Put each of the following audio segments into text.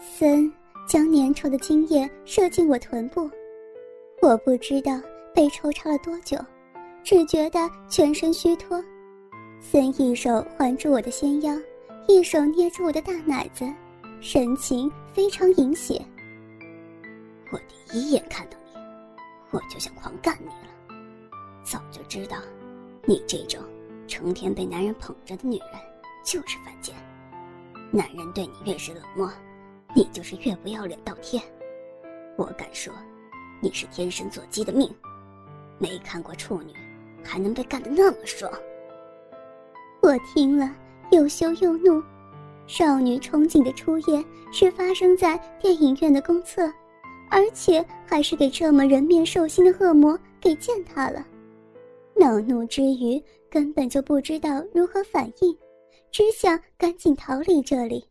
森将粘稠的精液射进我臀部，我不知道被抽插了多久，只觉得全身虚脱。森一手环住我的纤腰，一手捏住我的大奶子，神情非常淫邪。我第一眼看到你，我就想狂干你了。早就知道，你这种成天被男人捧着的女人就是犯贱。男人对你越是冷漠，你就是越不要脸到天。我敢说，你是天生做鸡的命。没看过处女，还能被干得那么爽。我听了又羞又怒。少女憧憬的初夜是发生在电影院的公厕，而且还是给这么人面兽心的恶魔给践踏了。恼怒之余，根本就不知道如何反应。只想赶紧逃离这里。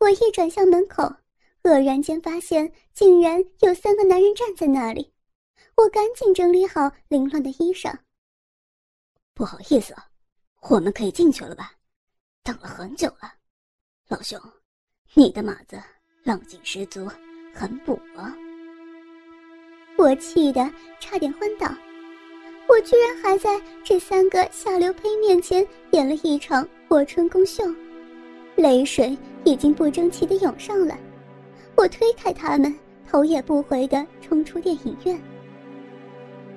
我一转向门口，愕然间发现竟然有三个男人站在那里。我赶紧整理好凌乱的衣裳。不好意思，我们可以进去了吧？等了很久了，老兄，你的马子浪劲十足，很补啊！我气得差点昏倒。我居然还在这三个下流胚面前演了一场火春宫秀，泪水已经不争气的涌上来。我推开他们，头也不回的冲出电影院。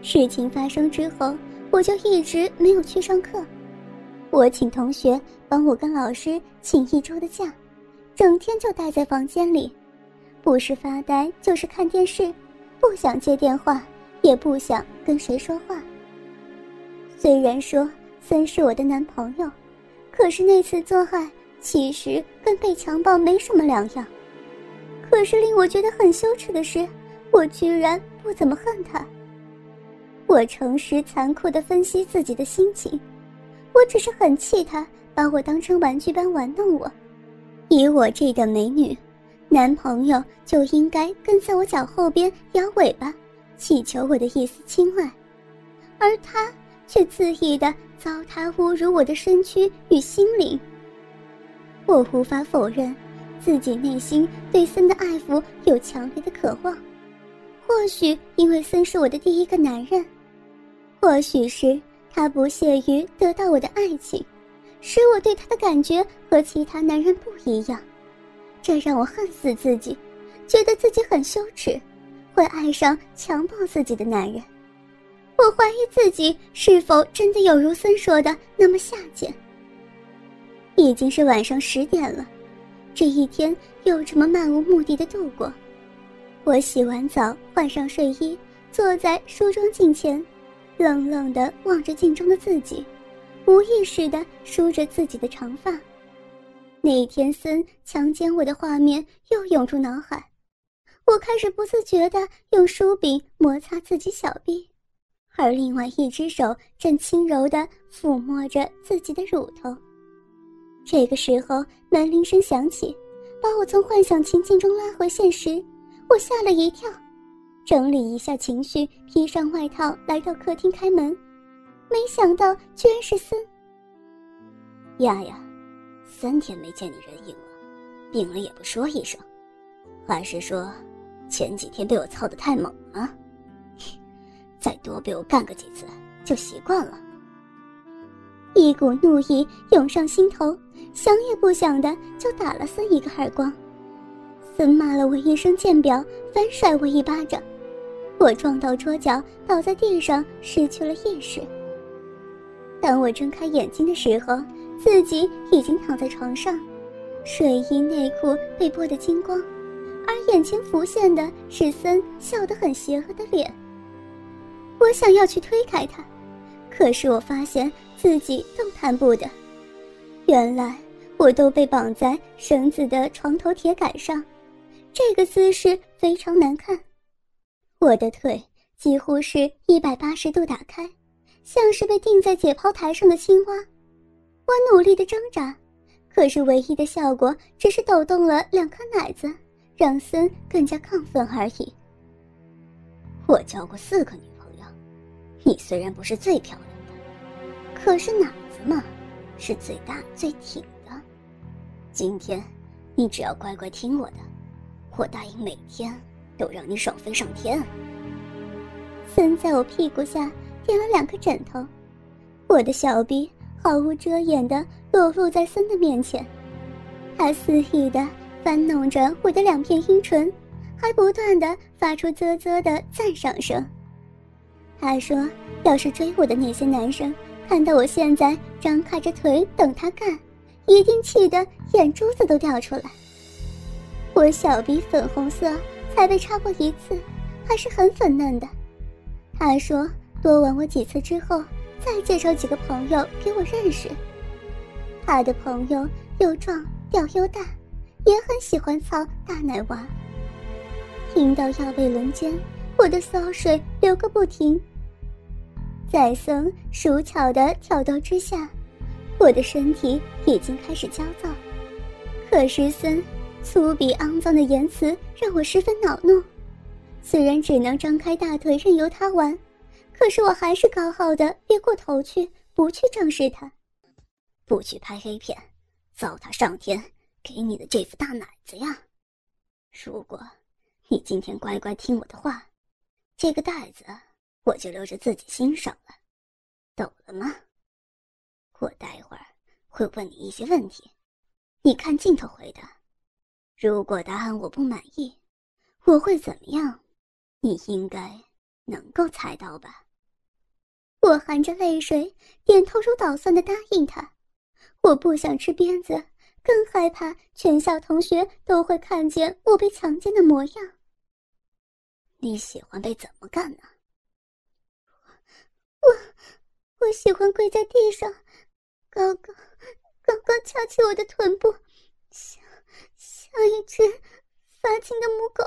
事情发生之后，我就一直没有去上课。我请同学帮我跟老师请一周的假，整天就待在房间里，不是发呆就是看电视，不想接电话，也不想跟谁说话。虽然说森是我的男朋友，可是那次做爱其实跟被强暴没什么两样。可是令我觉得很羞耻的是，我居然不怎么恨他。我诚实残酷地分析自己的心情，我只是很气他把我当成玩具般玩弄我。以我这等美女，男朋友就应该跟在我脚后边摇尾巴，乞求我的一丝青睐，而他。却恣意的糟蹋侮辱我的身躯与心灵。我无法否认，自己内心对森的爱抚有强烈的渴望。或许因为森是我的第一个男人，或许是他不屑于得到我的爱情，使我对他的感觉和其他男人不一样。这让我恨死自己，觉得自己很羞耻，会爱上强暴自己的男人。我怀疑自己是否真的有如森说的那么下贱。已经是晚上十点了，这一天又这么漫无目的的度过。我洗完澡，换上睡衣，坐在梳妆镜前，冷冷的望着镜中的自己，无意识的梳着自己的长发。那天森强奸我的画面又涌入脑海，我开始不自觉的用梳柄摩擦自己小臂。而另外一只手正轻柔地抚摸着自己的乳头。这个时候，门铃声响起，把我从幻想情境中拉回现实。我吓了一跳，整理一下情绪，披上外套来到客厅开门，没想到居然是森。丫丫，三天没见你人影了，病了也不说一声，还是说前几天被我操得太猛了？再多被我干个几次就习惯了。一股怒意涌上心头，想也不想的就打了森一个耳光。森骂了我一声贱婊，反甩我一巴掌，我撞到桌角，倒在地上，失去了意识。当我睁开眼睛的时候，自己已经躺在床上，睡衣内裤被剥得精光，而眼前浮现的是森笑得很邪恶的脸。我想要去推开他，可是我发现自己动弹不得。原来我都被绑在绳子的床头铁杆上，这个姿势非常难看。我的腿几乎是一百八十度打开，像是被钉在解剖台上的青蛙。我努力的挣扎，可是唯一的效果只是抖动了两颗奶子，让森更加亢奋而已。我交过四个女。你虽然不是最漂亮的，可是脑子嘛，是最大最挺的。今天，你只要乖乖听我的，我答应每天都让你爽飞上天。森在我屁股下垫了两个枕头，我的小臂毫无遮掩的裸露在森的面前，他肆意的翻弄着我的两片阴唇，还不断的发出啧啧的赞赏声。他说：“要是追我的那些男生看到我现在张开着腿等他干，一定气得眼珠子都掉出来。”我小鼻粉红色，才被插过一次，还是很粉嫩的。他说：“多吻我几次之后，再介绍几个朋友给我认识。”他的朋友又壮屌又大，也很喜欢操大奶娃。听到要被轮奸，我的骚水流个不停。在僧熟巧的挑逗之下，我的身体已经开始焦躁。可是森粗鄙肮脏的言辞让我十分恼怒。虽然只能张开大腿任由他玩，可是我还是高傲的别过头去，不去正视他，不去拍黑片，糟蹋上天给你的这副大奶子呀！如果你今天乖乖听我的话，这个袋子我就留着自己欣赏了，懂了吗？我待会儿会问你一些问题，你看镜头回答。如果答案我不满意，我会怎么样？你应该能够猜到吧？我含着泪水，点头如捣蒜的答应他。我不想吃鞭子，更害怕全校同学都会看见我被强奸的模样。你喜欢被怎么干呢？我，我喜欢跪在地上，高高，高高翘起我的臀部，像像一只发情的母狗，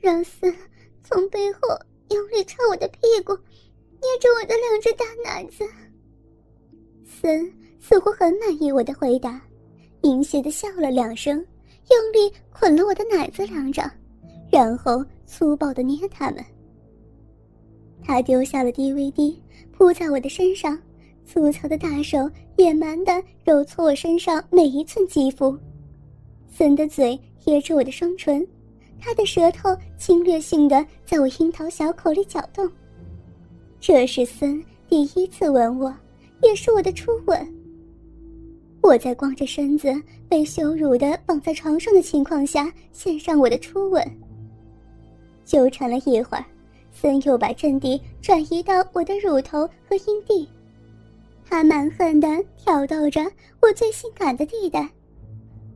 让森。从背后用力插我的屁股，捏着我的两只大奶子。森似乎很满意我的回答，淫邪的笑了两声，用力捆了我的奶子两掌，然后粗暴的捏它们。他丢下了 DVD，扑在我的身上，粗糙的大手野蛮的揉搓我身上每一寸肌肤。森的嘴贴着我的双唇。他的舌头侵略性的在我樱桃小口里搅动。这是森第一次吻我，也是我的初吻。我在光着身子被羞辱的绑在床上的情况下献上我的初吻。纠缠了一会儿，森又把阵地转移到我的乳头和阴蒂，他蛮横的挑逗着我最性感的地带。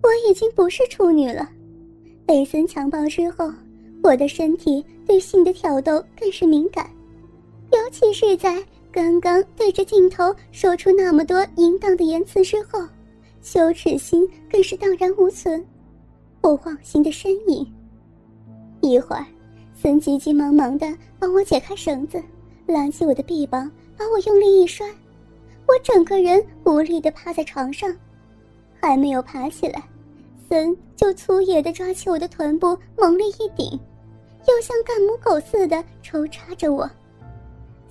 我已经不是处女了。被森强暴之后，我的身体对性的挑逗更是敏感，尤其是在刚刚对着镜头说出那么多淫荡的言辞之后，羞耻心更是荡然无存。我忘形的身影。一会儿，森急急忙忙的帮我解开绳子，拉起我的臂膀，把我用力一摔，我整个人无力的趴在床上，还没有爬起来。森就粗野的抓起我的臀部，猛力一顶，又像干母狗似的抽插着我。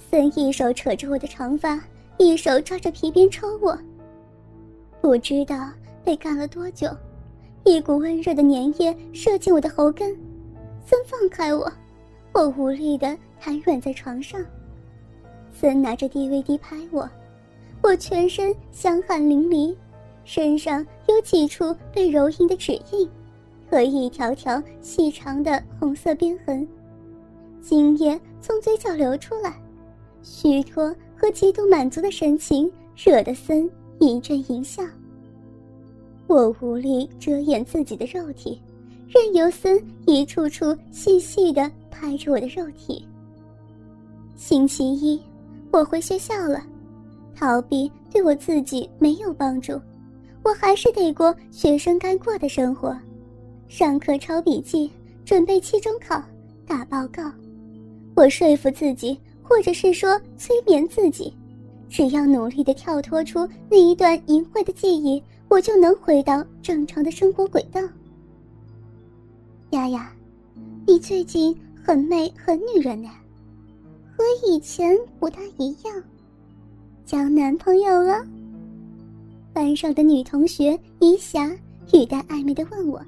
森一手扯着我的长发，一手抓着皮鞭抽我。不知道被干了多久，一股温热的粘液射进我的喉根。森放开我，我无力的瘫软在床上。森拿着 DVD 拍我，我全身香汗淋漓。身上有几处被揉印的指印，和一条条细长的红色边痕，精液从嘴角流出来，虚脱和极度满足的神情惹得森一阵淫笑。我无力遮掩自己的肉体，任由森一处处细细的拍着我的肉体。星期一，我回学校了，逃避对我自己没有帮助。我还是得过学生该过的生活，上课抄笔记，准备期中考，打报告。我说服自己，或者是说催眠自己，只要努力的跳脱出那一段淫秽的记忆，我就能回到正常的生活轨道。丫丫，你最近很美，很女人呢，和以前不大一样，交男朋友了。班上的女同学怡霞语带暧昧的问我：“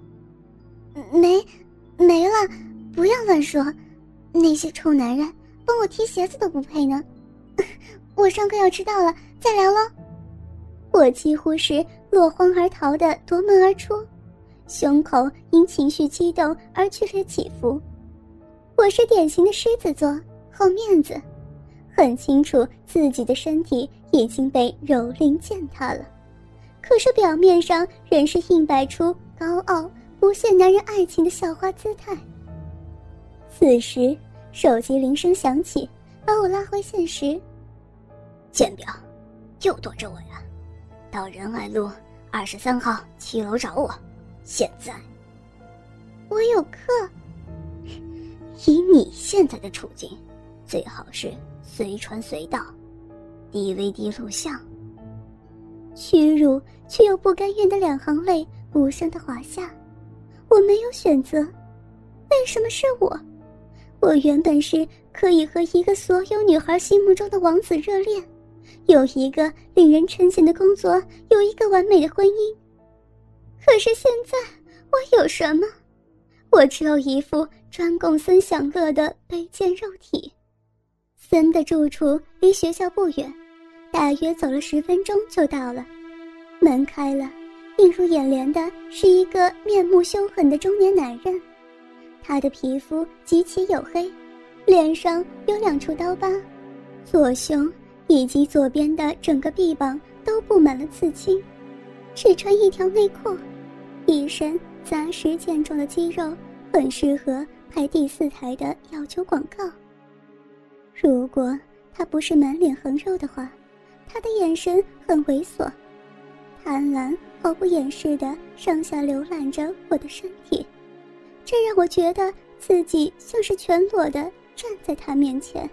没，没了，不要乱说。那些臭男人帮我提鞋子都不配呢。我上课要迟到了，再聊喽。”我几乎是落荒而逃的夺门而出，胸口因情绪激动而剧烈起伏。我是典型的狮子座，好面子，很清楚自己的身体已经被蹂躏践踏了，可是表面上仍是硬摆出高傲不屑男人爱情的校花姿态。此时，手机铃声响起，把我拉回现实。简表，又躲着我呀！到仁爱路二十三号七楼找我。现在，我有课。以你现在的处境，最好是随传随到，DVD 录像。屈辱却又不甘愿的两行泪无声的滑下。我没有选择，为什么是我？我原本是可以和一个所有女孩心目中的王子热恋。有一个令人称羡的工作，有一个完美的婚姻。可是现在我有什么？我只有一副专供森享乐的卑贱肉体。森的住处离学校不远，大约走了十分钟就到了。门开了，映入眼帘的是一个面目凶狠的中年男人。他的皮肤极其黝黑，脸上有两处刀疤，左胸。以及左边的整个臂膀都布满了刺青，只穿一条内裤，一身扎实健壮的肌肉，很适合拍第四台的要求广告。如果他不是满脸横肉的话，他的眼神很猥琐，贪婪毫不掩饰的上下浏览着我的身体，这让我觉得自己像是全裸的站在他面前。